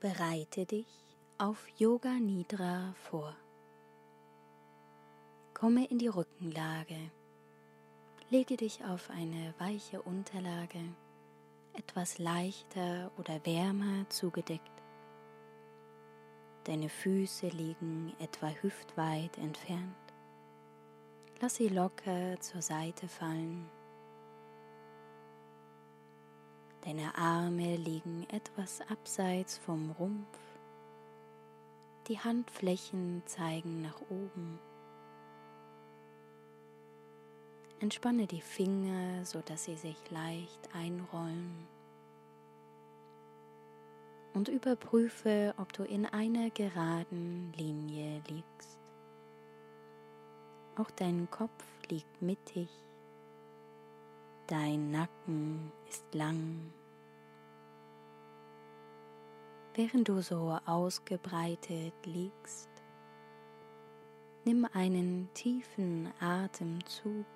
Bereite dich auf Yoga Nidra vor. Komme in die Rückenlage. Lege dich auf eine weiche Unterlage, etwas leichter oder wärmer zugedeckt. Deine Füße liegen etwa hüftweit entfernt. Lass sie locker zur Seite fallen Deine Arme liegen etwas abseits vom Rumpf. Die Handflächen zeigen nach oben. Entspanne die Finger, sodass sie sich leicht einrollen. Und überprüfe, ob du in einer geraden Linie liegst. Auch dein Kopf liegt mittig Dein Nacken ist lang. Während du so ausgebreitet liegst, nimm einen tiefen Atemzug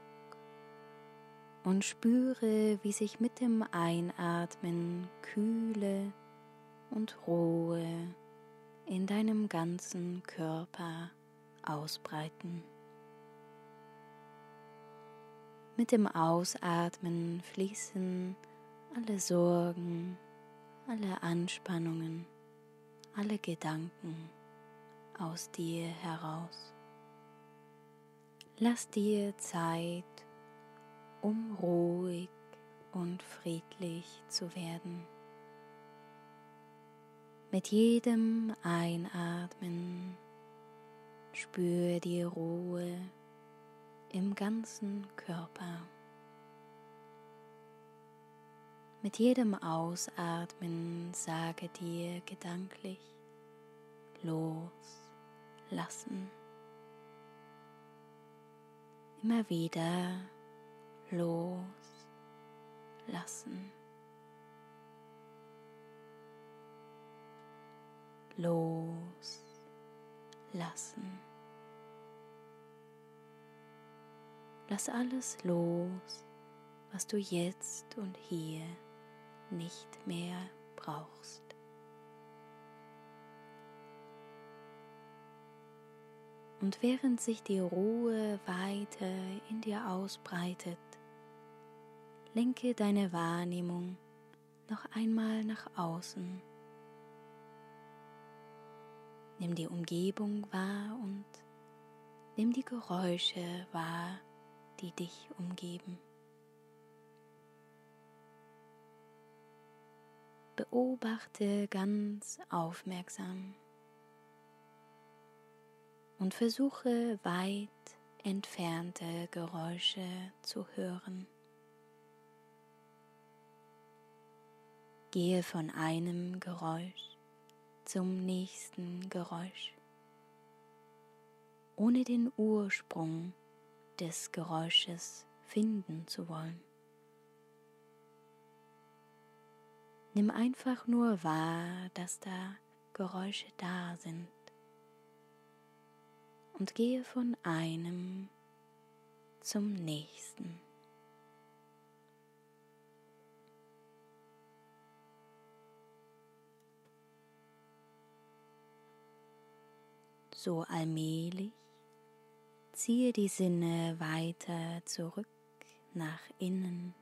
und spüre, wie sich mit dem Einatmen Kühle und Ruhe in deinem ganzen Körper ausbreiten. Mit dem Ausatmen fließen alle Sorgen, alle Anspannungen, alle Gedanken aus dir heraus. Lass dir Zeit, um ruhig und friedlich zu werden. Mit jedem Einatmen spür die Ruhe im ganzen Körper. Mit jedem Ausatmen sage dir gedanklich loslassen. Immer wieder loslassen. Loslassen. Lass alles los, was du jetzt und hier nicht mehr brauchst. Und während sich die Ruhe weiter in dir ausbreitet, lenke deine Wahrnehmung noch einmal nach außen. Nimm die Umgebung wahr und nimm die Geräusche wahr, die dich umgeben. Beobachte ganz aufmerksam und versuche weit entfernte Geräusche zu hören. Gehe von einem Geräusch zum nächsten Geräusch, ohne den Ursprung des Geräusches finden zu wollen. Nimm einfach nur wahr, dass da Geräusche da sind und gehe von einem zum nächsten. So allmählich Ziehe die Sinne weiter zurück nach innen.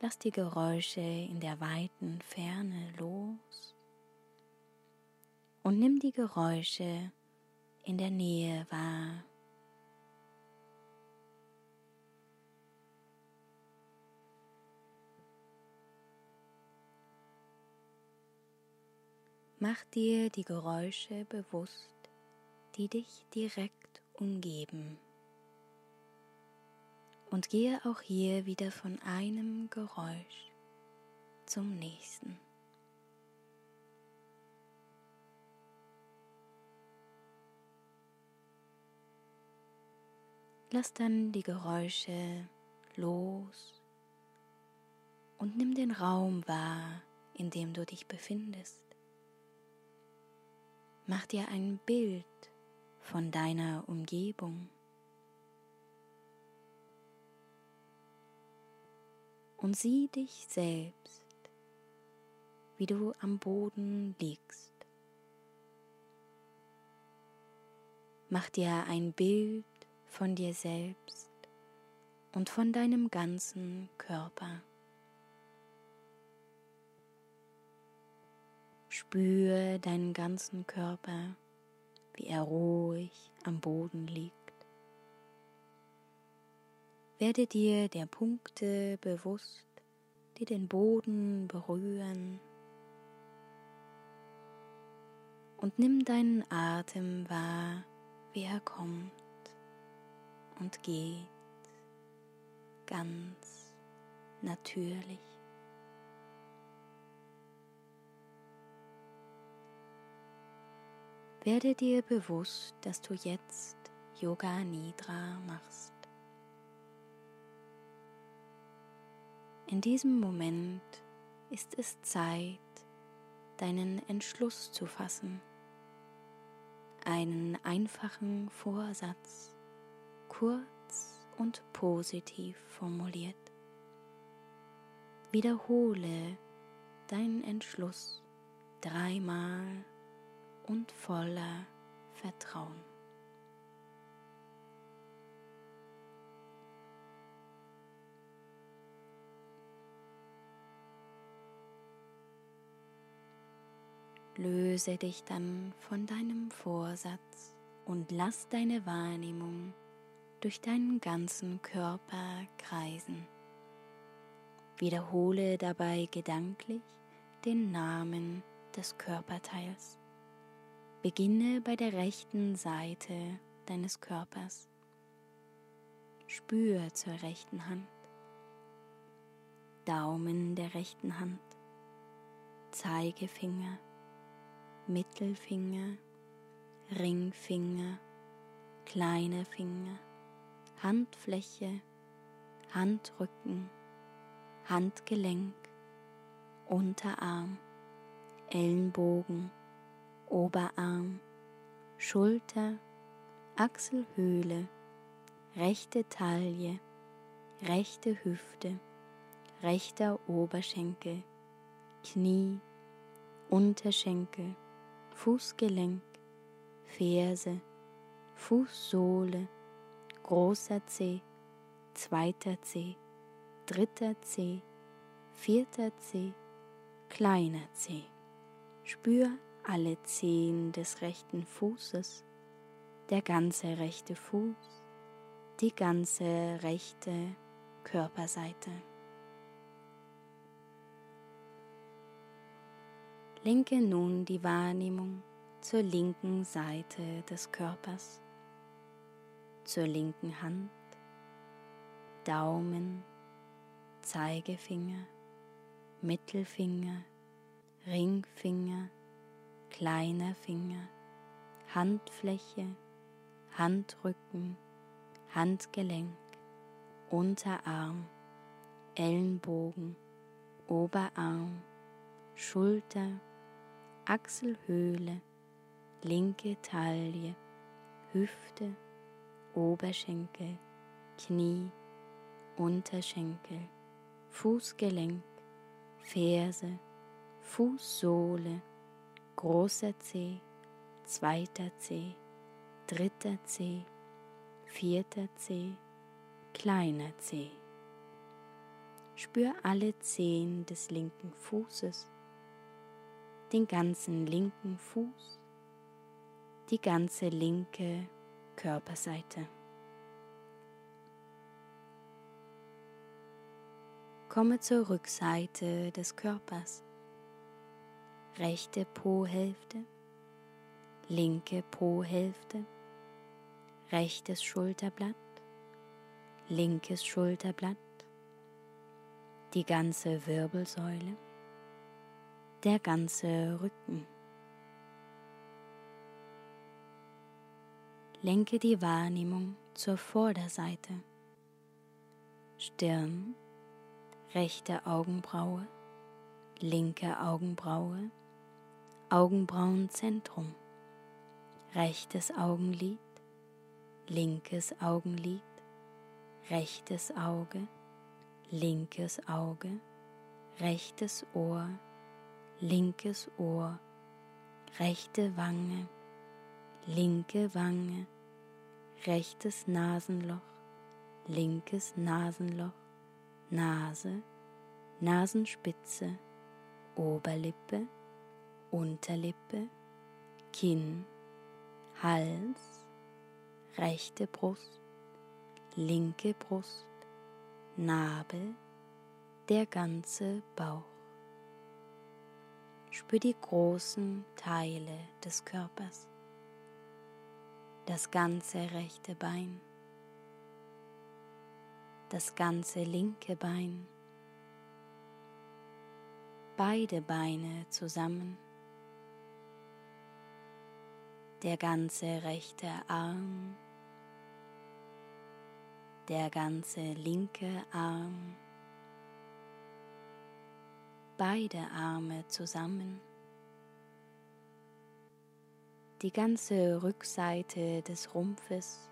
Lass die Geräusche in der weiten Ferne los und nimm die Geräusche in der Nähe wahr. Mach dir die Geräusche bewusst, die dich direkt umgeben. Und gehe auch hier wieder von einem Geräusch zum nächsten. Lass dann die Geräusche los und nimm den Raum wahr, in dem du dich befindest. Mach dir ein Bild von deiner Umgebung. und sieh dich selbst, wie du am Boden liegst. Mach dir ein Bild von dir selbst und von deinem ganzen Körper. Spüre deinen ganzen Körper, wie er ruhig am Boden liegt. Werde dir der Punkte bewusst, die den Boden berühren. Und nimm deinen Atem wahr, wie er kommt und geht, ganz natürlich. Werde dir bewusst, dass du jetzt Yoga Nidra machst. In diesem Moment ist es Zeit, deinen Entschluss zu fassen, einen einfachen Vorsatz, kurz und positiv formuliert. Wiederhole deinen Entschluss dreimal und voller Vertrauen. Löse dich dann von deinem Vorsatz und lass deine Wahrnehmung durch deinen ganzen Körper kreisen. Wiederhole dabei gedanklich den Namen des Körperteils. Beginne bei der rechten Seite deines Körpers. Spür zur rechten Hand. Daumen der rechten Hand. Zeigefinger. Mittelfinger. Ringfinger. Kleiner Finger. Handfläche. Handrücken. Handgelenk. Unterarm. Ellenbogen Oberarm, Schulter, Achselhöhle, rechte Taille, rechte Hüfte, rechter Oberschenkel, Knie, Unterschenkel, Fußgelenk, Ferse, Fußsohle, großer Zeh, zweiter Zeh, dritter Zeh, vierter Zeh, kleiner Zeh. Spür alle Zehen des rechten Fußes, der ganze rechte Fuß, die ganze rechte Körperseite. Lenke nun die Wahrnehmung zur linken Seite des Körpers, zur linken Hand, Daumen, Zeigefinger, Mittelfinger, Ringfinger, kleiner Finger, Handfläche, Handrücken, Handgelenk, Unterarm, Ellenbogen, Oberarm, Schulter, Achselhöhle, linke Taille, Hüfte, Oberschenkel, Knie, Unterschenkel, Fußgelenk, Ferse, Fußsohle, großer C, zweiter C, dritter C, vierter C, kleiner C. Spür alle Zehen des linken Fußes, den ganzen linken Fuß, die ganze linke Körperseite. Komme zur Rückseite des Körpers rechte Po-Hälfte, linke Po-Hälfte, rechtes Schulterblatt, linkes Schulterblatt, die ganze Wirbelsäule, der ganze Rücken. Lenke die Wahrnehmung zur Vorderseite, Stirn, rechte Augenbraue, linke Augenbraue, Augenbrauenzentrum, rechtes Augenlid, linkes Augenlid, rechtes Auge, linkes Auge, rechtes Ohr, linkes Ohr, rechte Wange, linke Wange, rechtes Nasenloch, linkes Nasenloch, Nase, Nasenspitze, Oberlippe, Unterlippe, Kinn, Hals, rechte Brust, linke Brust, Nabel, der ganze Bauch. Spür die großen Teile des Körpers, das ganze rechte Bein, das ganze linke Bein, beide Beine zusammen, der ganze rechte Arm, der ganze linke Arm, beide Arme zusammen, die ganze Rückseite des Rumpfes,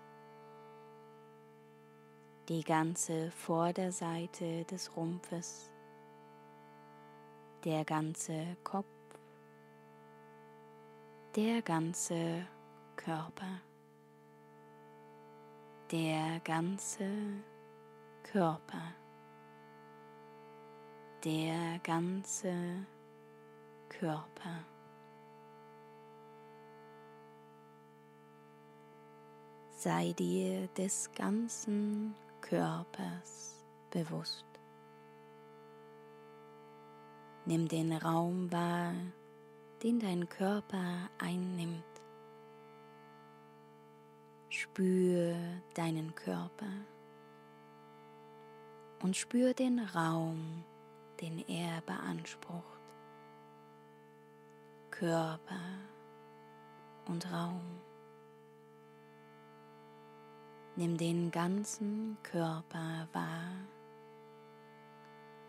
die ganze Vorderseite des Rumpfes, der ganze Kopf, der ganze Körper der ganze Körper, der ganze Körper. Sei dir des ganzen Körpers bewusst. Nimm den Raum wahr, den dein Körper einnimmt. Spür deinen Körper und spür den Raum, den er beansprucht. Körper und Raum. Nimm den ganzen Körper wahr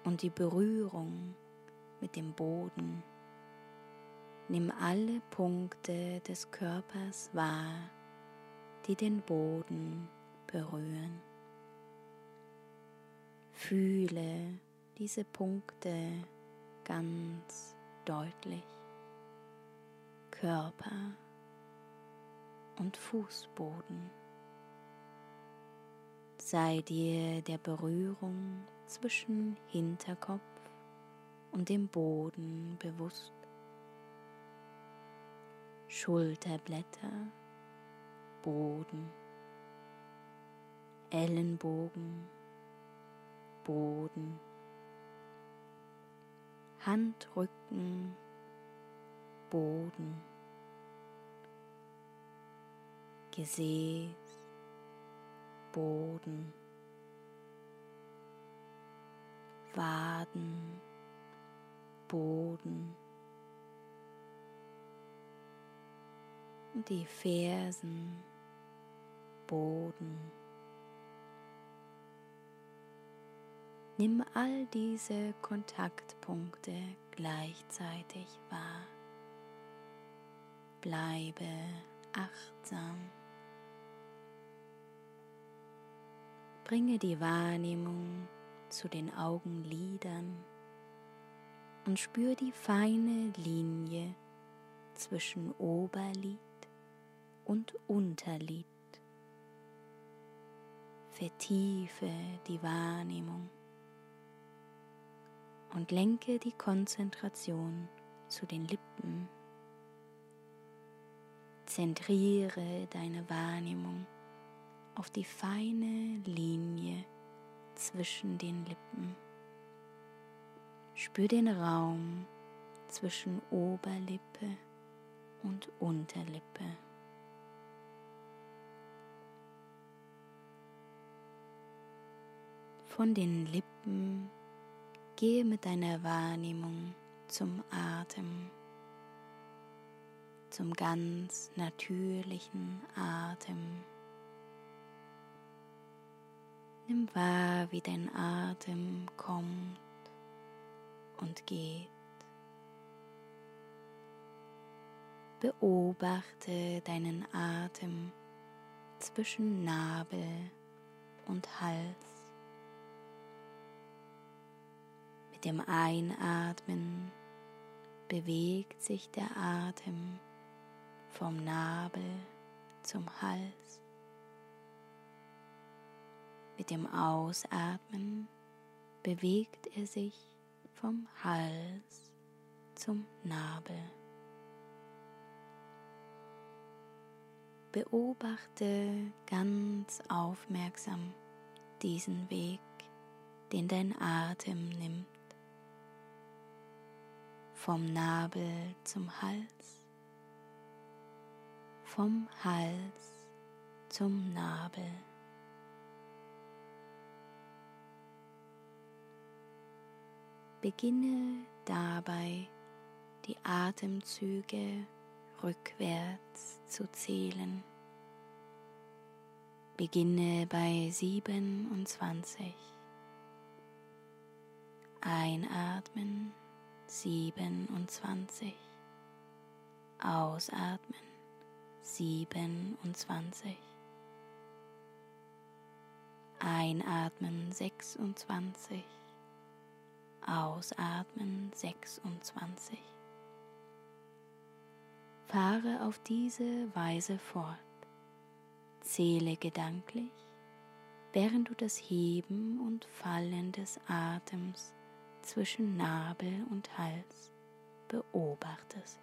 und die Berührung mit dem Boden. Nimm alle Punkte des Körpers wahr die den Boden berühren. Fühle diese Punkte ganz deutlich. Körper und Fußboden. Sei dir der Berührung zwischen Hinterkopf und dem Boden bewusst. Schulterblätter Boden, Ellenbogen, Boden, Handrücken, Boden, Gesäß, Boden, Waden, Boden. Die Fersen, Boden. Nimm all diese Kontaktpunkte gleichzeitig wahr. Bleibe achtsam. Bringe die Wahrnehmung zu den Augenlidern und spür die feine Linie zwischen Oberlid und Unterlid. Vertiefe die Wahrnehmung und lenke die Konzentration zu den Lippen. Zentriere deine Wahrnehmung auf die feine Linie zwischen den Lippen. Spür den Raum zwischen Oberlippe und Unterlippe. Von den Lippen gehe mit deiner Wahrnehmung zum Atem, zum ganz natürlichen Atem. Nimm wahr, wie dein Atem kommt und geht. Beobachte deinen Atem zwischen Nabel und Hals. Mit dem Einatmen bewegt sich der Atem vom Nabel zum Hals. Mit dem Ausatmen bewegt er sich vom Hals zum Nabel. Beobachte ganz aufmerksam diesen Weg, den dein Atem nimmt. Vom Nabel zum Hals, vom Hals zum Nabel. Beginne dabei die Atemzüge rückwärts zu zählen. Beginne bei 27. Einatmen 27. Ausatmen 27. Einatmen 26. Ausatmen 26. Fahre auf diese Weise fort. Zähle gedanklich, während du das Heben und Fallen des Atems zwischen Nabel und Hals beobachtest.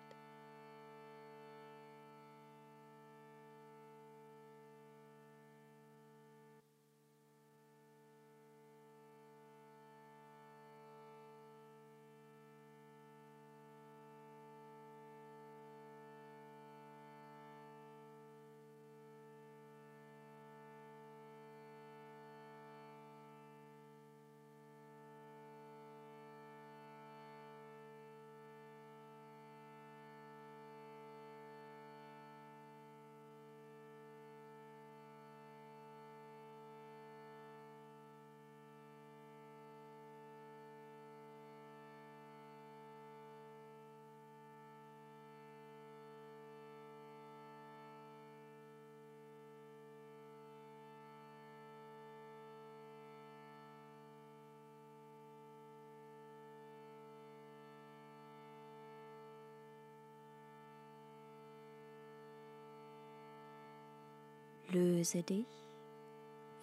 Löse dich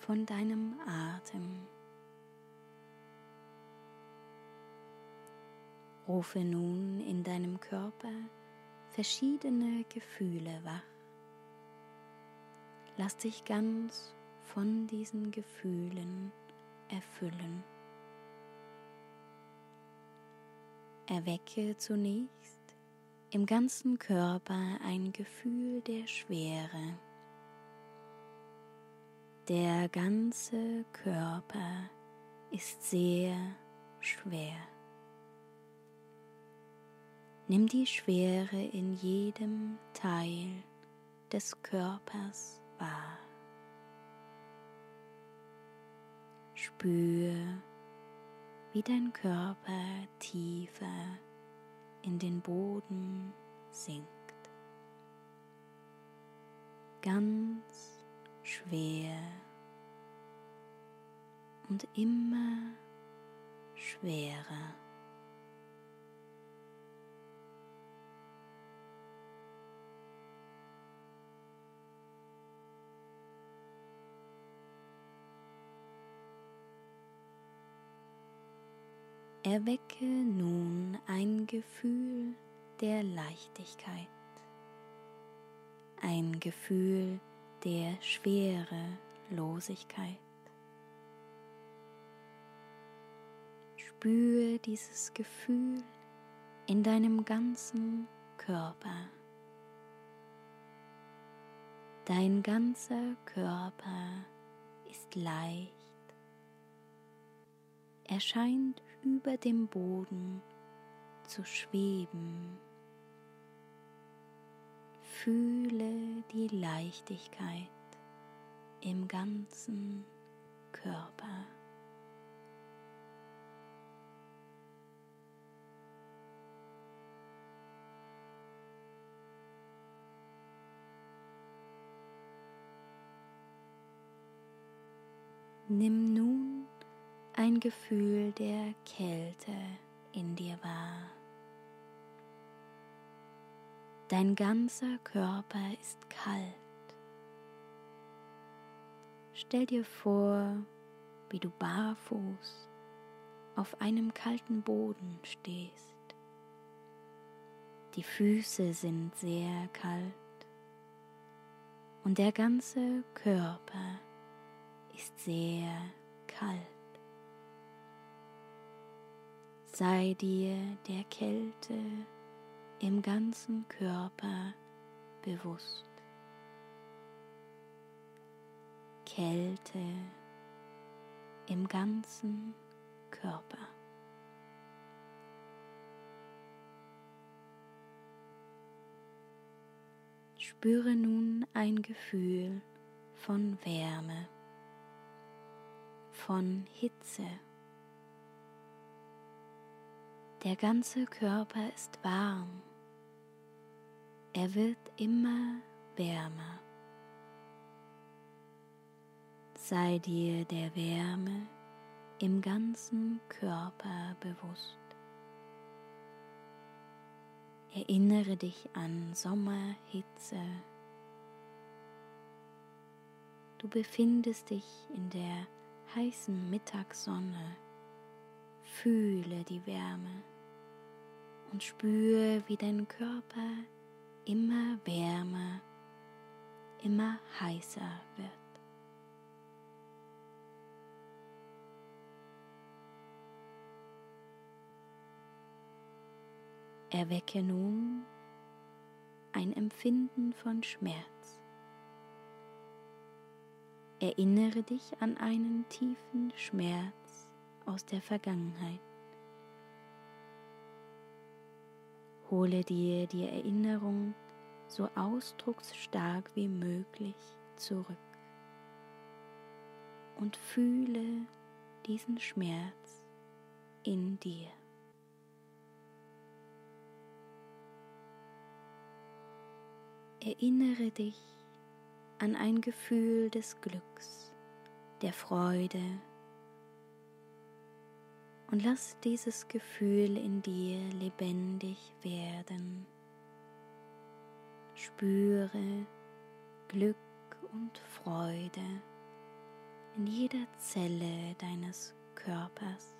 von deinem Atem. Rufe nun in deinem Körper verschiedene Gefühle wach. Lass dich ganz von diesen Gefühlen erfüllen. Erwecke zunächst im ganzen Körper ein Gefühl der Schwere. Der ganze Körper ist sehr schwer. Nimm die Schwere in jedem Teil des Körpers wahr. Spür, wie dein Körper tiefer in den Boden sinkt. Ganz schwer und immer schwerer. Erwecke nun ein Gefühl der Leichtigkeit, ein Gefühl Schwerelosigkeit. Spüre dieses Gefühl in deinem ganzen Körper. Dein ganzer Körper ist leicht. Er scheint über dem Boden zu schweben. Fühle die Leichtigkeit im ganzen Körper. Nimm nun ein Gefühl der Kälte in dir wahr. Dein ganzer Körper ist kalt. Stell dir vor, wie du barfuß auf einem kalten Boden stehst. Die Füße sind sehr kalt und der ganze Körper ist sehr kalt. Sei dir der Kälte im ganzen Körper bewusst. Kälte im ganzen Körper. Spüre nun ein Gefühl von Wärme, von Hitze. Der ganze Körper ist warm. Er wird immer wärmer. Sei dir der Wärme im ganzen Körper bewusst. Erinnere dich an Sommerhitze. Du befindest dich in der heißen Mittagssonne. Fühle die Wärme und spüre, wie dein Körper immer wärmer, immer heißer wird. Erwecke nun ein Empfinden von Schmerz. Erinnere dich an einen tiefen Schmerz aus der Vergangenheit. Hole dir die Erinnerung so ausdrucksstark wie möglich zurück und fühle diesen Schmerz in dir. Erinnere dich an ein Gefühl des Glücks, der Freude und lass dieses Gefühl in dir lebendig werden. Spüre Glück und Freude in jeder Zelle deines Körpers.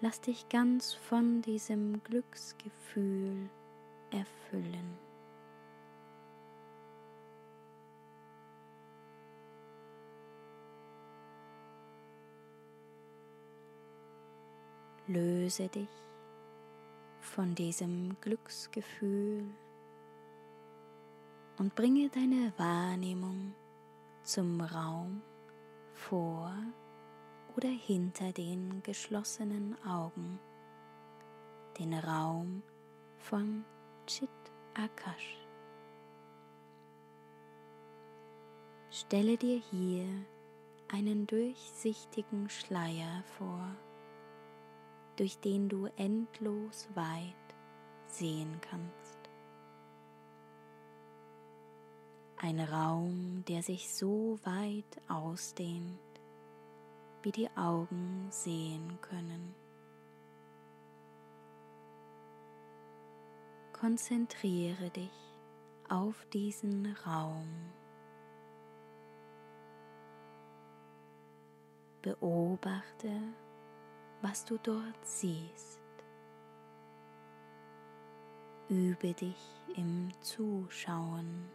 Lass dich ganz von diesem Glücksgefühl erfüllen. Löse dich von diesem Glücksgefühl und bringe deine Wahrnehmung zum Raum vor oder hinter den geschlossenen Augen, den Raum von Chit Akash. Stelle dir hier einen durchsichtigen Schleier vor durch den du endlos weit sehen kannst. Ein Raum, der sich so weit ausdehnt, wie die Augen sehen können. Konzentriere dich auf diesen Raum. Beobachte, was du dort siehst. Übe dich im Zuschauen.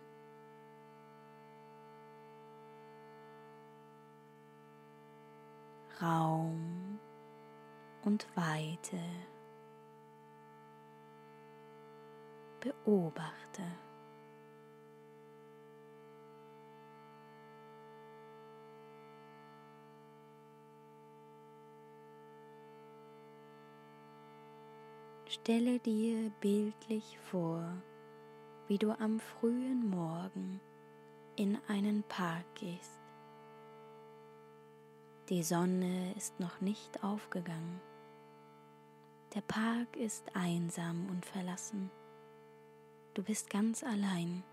Raum und Weite. Beobachte. Stelle dir bildlich vor, wie du am frühen Morgen in einen Park gehst. Die Sonne ist noch nicht aufgegangen. Der Park ist einsam und verlassen. Du bist ganz allein.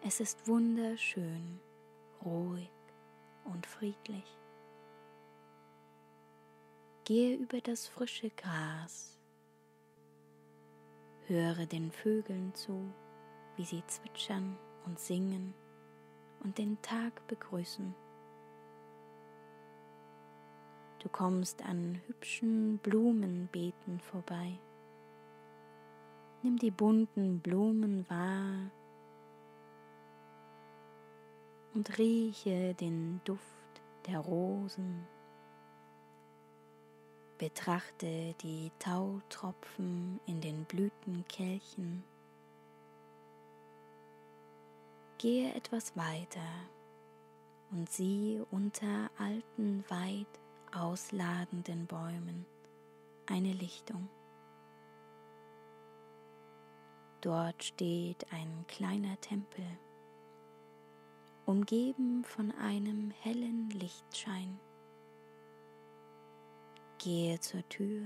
Es ist wunderschön, ruhig und friedlich. Gehe über das frische Gras. Höre den Vögeln zu, wie sie zwitschern und singen und den Tag begrüßen. Du kommst an hübschen Blumenbeeten vorbei. Nimm die bunten Blumen wahr und rieche den Duft der Rosen. Betrachte die Tautropfen in den Blütenkelchen. Gehe etwas weiter und sieh unter alten, weit ausladenden Bäumen eine Lichtung. Dort steht ein kleiner Tempel, umgeben von einem hellen Lichtschein. Gehe zur Tür,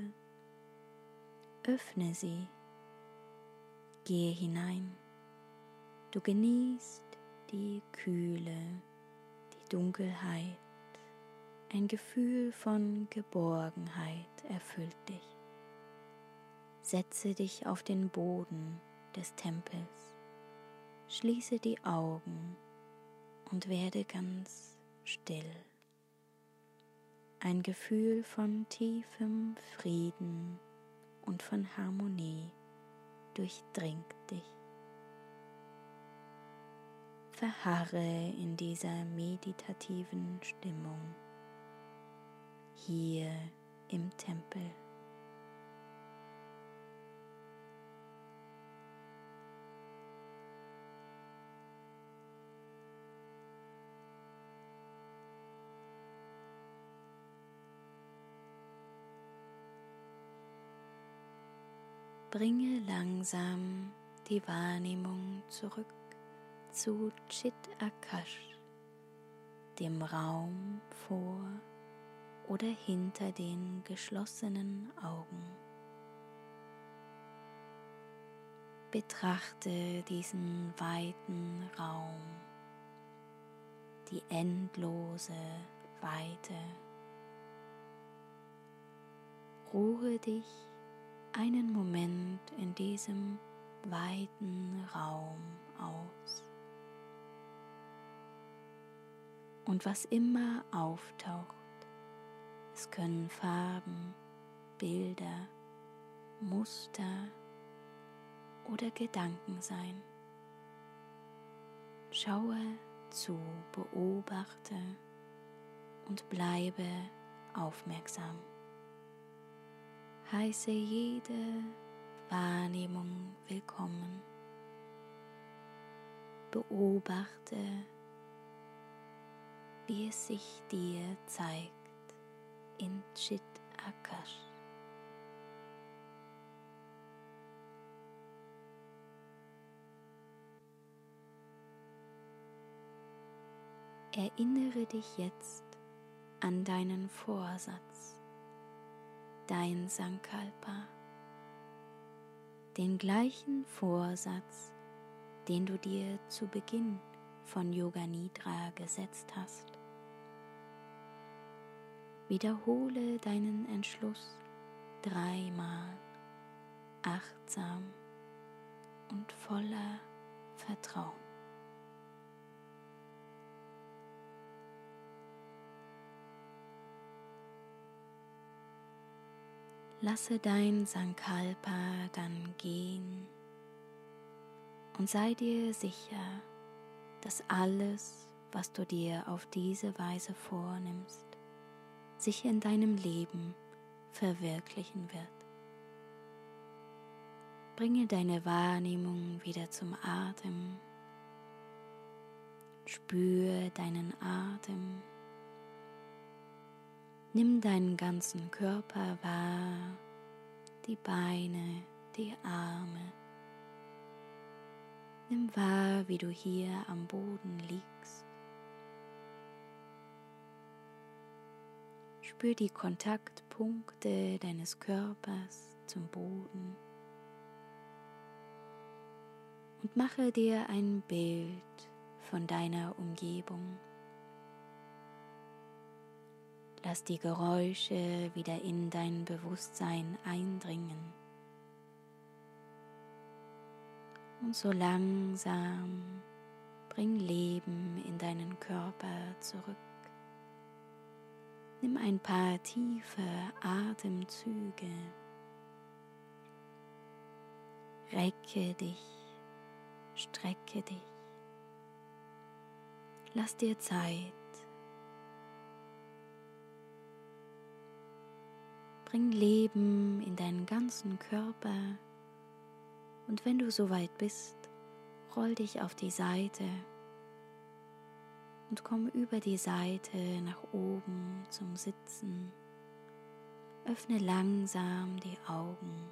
öffne sie, gehe hinein. Du genießt die Kühle, die Dunkelheit, ein Gefühl von Geborgenheit erfüllt dich. Setze dich auf den Boden des Tempels. Schließe die Augen und werde ganz still. Ein Gefühl von tiefem Frieden und von Harmonie durchdringt dich. Verharre in dieser meditativen Stimmung hier im Tempel. Bringe langsam die Wahrnehmung zurück zu Chit Akash, dem Raum vor oder hinter den geschlossenen Augen. Betrachte diesen weiten Raum, die endlose Weite. Ruhe dich einen Moment in diesem weiten Raum aus. Und was immer auftaucht, es können Farben, Bilder, Muster oder Gedanken sein. Schaue zu, beobachte und bleibe aufmerksam heiße jede Wahrnehmung willkommen. Beobachte, wie es sich dir zeigt in Chit Akash. Erinnere dich jetzt an deinen Vorsatz dein Sankalpa, den gleichen Vorsatz, den du dir zu Beginn von Yoga Nidra gesetzt hast. Wiederhole deinen Entschluss dreimal achtsam und voller Vertrauen. Lasse dein Sankalpa dann gehen und sei dir sicher, dass alles, was du dir auf diese Weise vornimmst, sich in deinem Leben verwirklichen wird. Bringe deine Wahrnehmung wieder zum Atem. Spüre deinen Atem Nimm deinen ganzen Körper wahr, die Beine, die Arme. Nimm wahr, wie du hier am Boden liegst. Spür die Kontaktpunkte deines Körpers zum Boden und mache dir ein Bild von deiner Umgebung. Lass die Geräusche wieder in dein Bewusstsein eindringen. Und so langsam bring Leben in deinen Körper zurück. Nimm ein paar tiefe Atemzüge. Recke dich, strecke dich. Lass dir Zeit. Bring Leben in deinen ganzen Körper und wenn du soweit bist, roll dich auf die Seite und komm über die Seite nach oben zum Sitzen. Öffne langsam die Augen.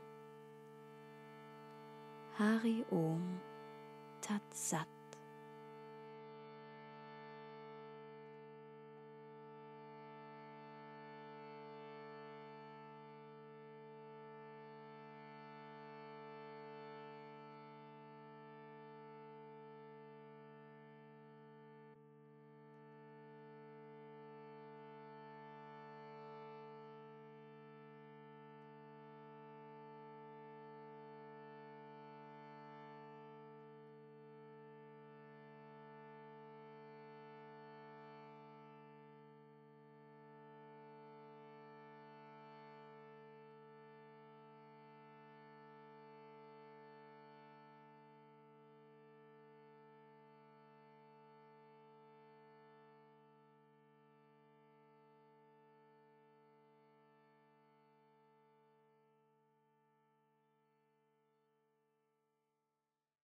Hari Om Tat Sat.